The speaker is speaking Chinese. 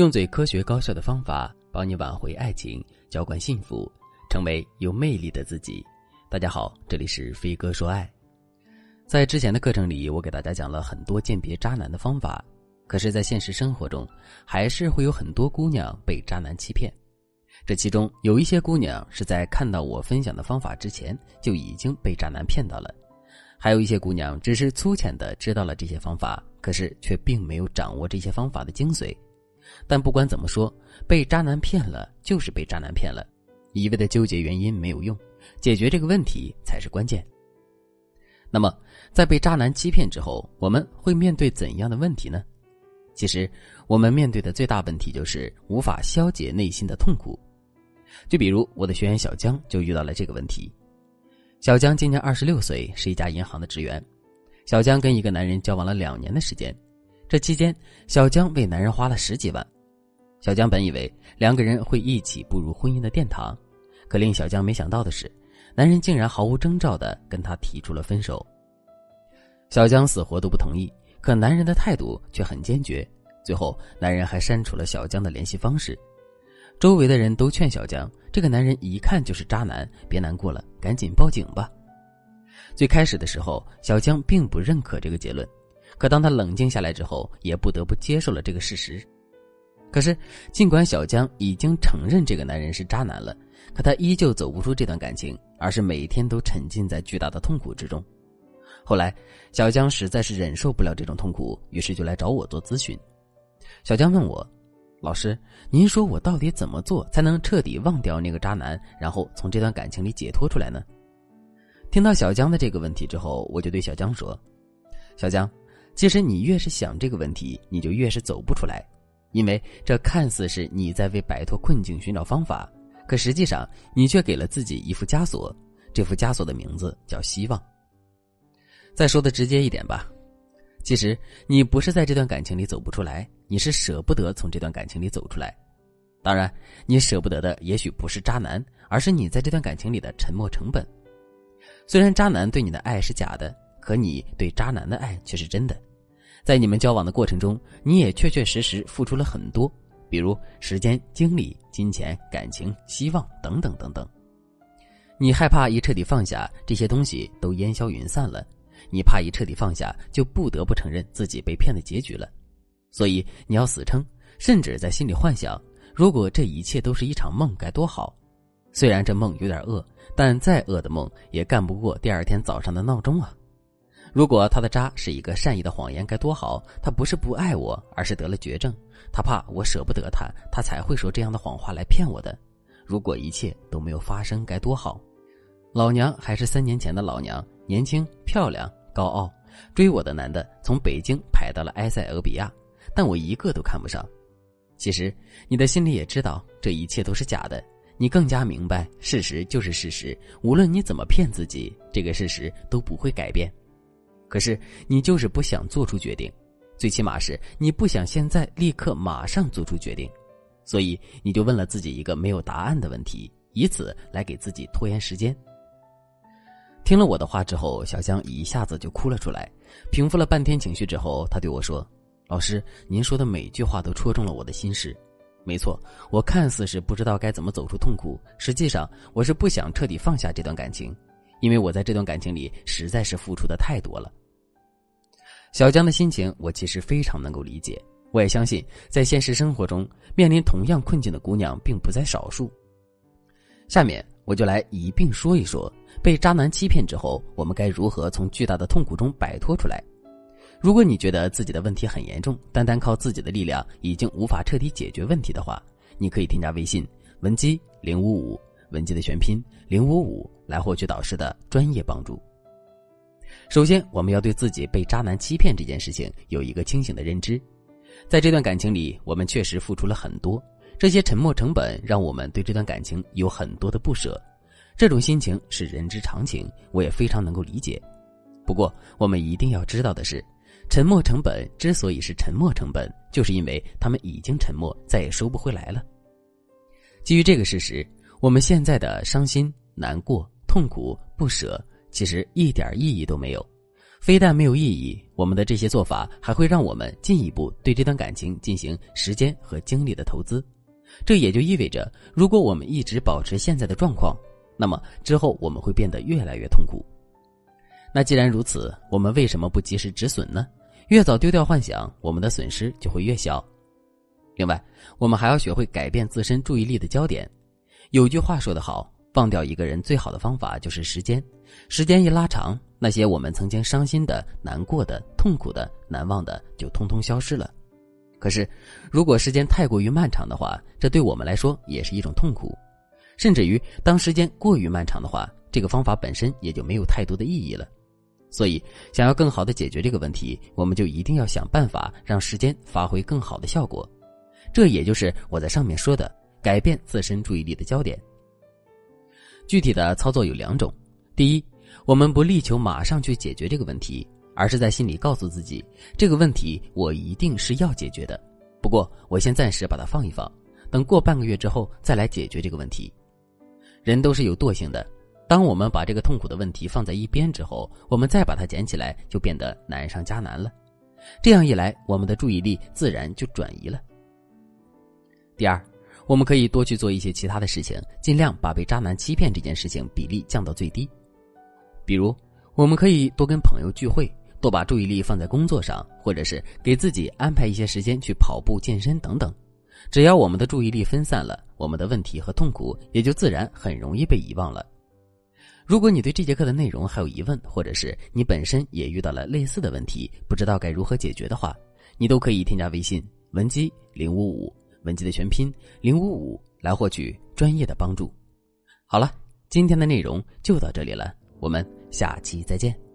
用最科学高效的方法帮你挽回爱情，浇灌幸福，成为有魅力的自己。大家好，这里是飞哥说爱。在之前的课程里，我给大家讲了很多鉴别渣男的方法，可是，在现实生活中，还是会有很多姑娘被渣男欺骗。这其中有一些姑娘是在看到我分享的方法之前就已经被渣男骗到了，还有一些姑娘只是粗浅的知道了这些方法，可是却并没有掌握这些方法的精髓。但不管怎么说，被渣男骗了就是被渣男骗了，一味的纠结原因没有用，解决这个问题才是关键。那么，在被渣男欺骗之后，我们会面对怎样的问题呢？其实，我们面对的最大问题就是无法消解内心的痛苦。就比如我的学员小江就遇到了这个问题。小江今年二十六岁，是一家银行的职员。小江跟一个男人交往了两年的时间。这期间，小江为男人花了十几万。小江本以为两个人会一起步入婚姻的殿堂，可令小江没想到的是，男人竟然毫无征兆的跟他提出了分手。小江死活都不同意，可男人的态度却很坚决。最后，男人还删除了小江的联系方式。周围的人都劝小江，这个男人一看就是渣男，别难过了，赶紧报警吧。最开始的时候，小江并不认可这个结论。可当他冷静下来之后，也不得不接受了这个事实。可是，尽管小江已经承认这个男人是渣男了，可他依旧走不出这段感情，而是每天都沉浸在巨大的痛苦之中。后来，小江实在是忍受不了这种痛苦，于是就来找我做咨询。小江问我：“老师，您说我到底怎么做才能彻底忘掉那个渣男，然后从这段感情里解脱出来呢？”听到小江的这个问题之后，我就对小江说：“小江。”其实你越是想这个问题，你就越是走不出来，因为这看似是你在为摆脱困境寻找方法，可实际上你却给了自己一副枷锁，这副枷锁的名字叫希望。再说的直接一点吧，其实你不是在这段感情里走不出来，你是舍不得从这段感情里走出来。当然，你舍不得的也许不是渣男，而是你在这段感情里的沉没成本。虽然渣男对你的爱是假的。可你对渣男的爱却是真的，在你们交往的过程中，你也确确实实付出了很多，比如时间、精力、金钱、感情、希望等等等等。你害怕一彻底放下这些东西都烟消云散了，你怕一彻底放下就不得不承认自己被骗的结局了，所以你要死撑，甚至在心里幻想，如果这一切都是一场梦该多好。虽然这梦有点恶，但再恶的梦也干不过第二天早上的闹钟啊。如果他的渣是一个善意的谎言，该多好！他不是不爱我，而是得了绝症。他怕我舍不得他，他才会说这样的谎话来骗我的。如果一切都没有发生，该多好！老娘还是三年前的老娘，年轻、漂亮、高傲。追我的男的从北京排到了埃塞俄比亚，但我一个都看不上。其实你的心里也知道这一切都是假的，你更加明白事实就是事实，无论你怎么骗自己，这个事实都不会改变。可是你就是不想做出决定，最起码是你不想现在立刻马上做出决定，所以你就问了自己一个没有答案的问题，以此来给自己拖延时间。听了我的话之后，小江一下子就哭了出来，平复了半天情绪之后，他对我说：“老师，您说的每句话都戳中了我的心事。没错，我看似是不知道该怎么走出痛苦，实际上我是不想彻底放下这段感情，因为我在这段感情里实在是付出的太多了。”小江的心情，我其实非常能够理解。我也相信，在现实生活中，面临同样困境的姑娘并不在少数。下面我就来一并说一说，被渣男欺骗之后，我们该如何从巨大的痛苦中摆脱出来。如果你觉得自己的问题很严重，单单靠自己的力量已经无法彻底解决问题的话，你可以添加微信文姬零五五，文姬的全拼零五五，来获取导师的专业帮助。首先，我们要对自己被渣男欺骗这件事情有一个清醒的认知。在这段感情里，我们确实付出了很多，这些沉没成本让我们对这段感情有很多的不舍。这种心情是人之常情，我也非常能够理解。不过，我们一定要知道的是，沉没成本之所以是沉没成本，就是因为他们已经沉没，再也收不回来了。基于这个事实，我们现在的伤心、难过、痛苦、不舍。其实一点意义都没有，非但没有意义，我们的这些做法还会让我们进一步对这段感情进行时间和精力的投资。这也就意味着，如果我们一直保持现在的状况，那么之后我们会变得越来越痛苦。那既然如此，我们为什么不及时止损呢？越早丢掉幻想，我们的损失就会越小。另外，我们还要学会改变自身注意力的焦点。有句话说得好。忘掉一个人最好的方法就是时间，时间一拉长，那些我们曾经伤心的、难过的、痛苦的、难忘的就通通消失了。可是，如果时间太过于漫长的话，这对我们来说也是一种痛苦。甚至于，当时间过于漫长的话，这个方法本身也就没有太多的意义了。所以，想要更好的解决这个问题，我们就一定要想办法让时间发挥更好的效果。这也就是我在上面说的，改变自身注意力的焦点。具体的操作有两种：第一，我们不力求马上去解决这个问题，而是在心里告诉自己，这个问题我一定是要解决的。不过，我先暂时把它放一放，等过半个月之后再来解决这个问题。人都是有惰性的，当我们把这个痛苦的问题放在一边之后，我们再把它捡起来，就变得难上加难了。这样一来，我们的注意力自然就转移了。第二。我们可以多去做一些其他的事情，尽量把被渣男欺骗这件事情比例降到最低。比如，我们可以多跟朋友聚会，多把注意力放在工作上，或者是给自己安排一些时间去跑步、健身等等。只要我们的注意力分散了，我们的问题和痛苦也就自然很容易被遗忘了。如果你对这节课的内容还有疑问，或者是你本身也遇到了类似的问题，不知道该如何解决的话，你都可以添加微信文姬零五五。文姬的全拼零五五来获取专业的帮助。好了，今天的内容就到这里了，我们下期再见。